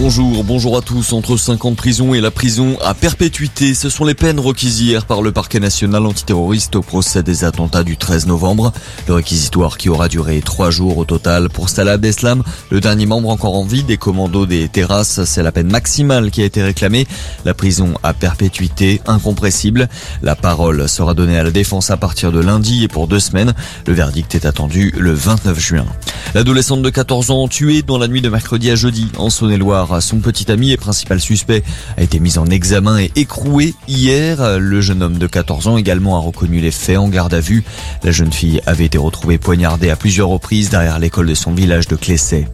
Bonjour, bonjour à tous. Entre 5 ans de prison et la prison à perpétuité, ce sont les peines requises hier par le parquet national antiterroriste au procès des attentats du 13 novembre. Le réquisitoire qui aura duré trois jours au total. Pour Salah Abdeslam, le dernier membre encore en vie des commandos des terrasses, c'est la peine maximale qui a été réclamée. La prison à perpétuité, incompressible. La parole sera donnée à la défense à partir de lundi et pour deux semaines. Le verdict est attendu le 29 juin. L'adolescente de 14 ans tuée dans la nuit de mercredi à jeudi en Saône-et-Loire. Son petit ami et principal suspect a été mis en examen et écroué hier. Le jeune homme de 14 ans également a reconnu les faits en garde à vue. La jeune fille avait été retrouvée poignardée à plusieurs reprises derrière l'école de son village de Clessay.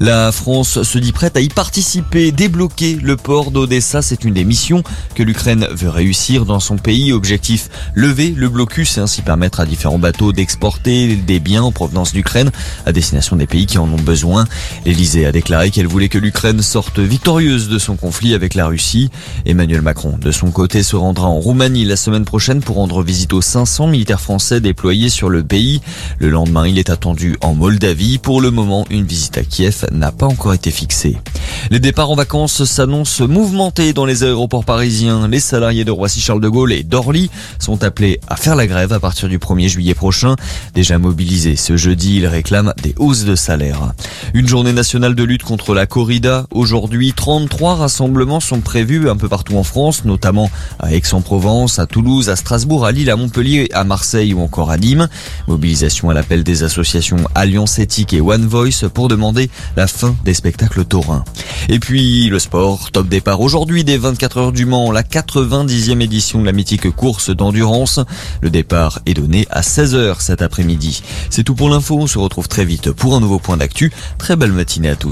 La France se dit prête à y participer, débloquer le port d'Odessa. C'est une des missions que l'Ukraine veut réussir dans son pays. Objectif, lever le blocus et ainsi permettre à différents bateaux d'exporter des biens en provenance d'Ukraine à destination des pays qui en ont besoin. L'Elysée a déclaré qu'elle voulait que l'Ukraine sorte victorieuse de son conflit avec la Russie. Emmanuel Macron, de son côté, se rendra en Roumanie la semaine prochaine pour rendre visite aux 500 militaires français déployés sur le pays. Le lendemain, il est attendu en Moldavie. Pour le moment, une visite à Kiev n'a pas encore été fixée. Les départs en vacances s'annoncent mouvementés dans les aéroports parisiens. Les salariés de Roissy-Charles de Gaulle et d'Orly sont appelés à faire la grève à partir du 1er juillet prochain. Déjà mobilisés ce jeudi, ils réclament des hausses de salaire. Une journée nationale de lutte contre la corrida. Aujourd'hui, 33 rassemblements sont prévus un peu partout en France, notamment à Aix-en-Provence, à Toulouse, à Strasbourg, à Lille, à Montpellier, à Marseille ou encore à Nîmes. Mobilisation à l'appel des associations Alliance Éthique et One Voice pour demander la fin des spectacles taurins. Et puis le sport, top départ aujourd'hui des 24 heures du Mans, la 90e édition de la mythique course d'endurance. Le départ est donné à 16h cet après-midi. C'est tout pour l'info, on se retrouve très vite pour un nouveau point d'actu. Très belle matinée à tous.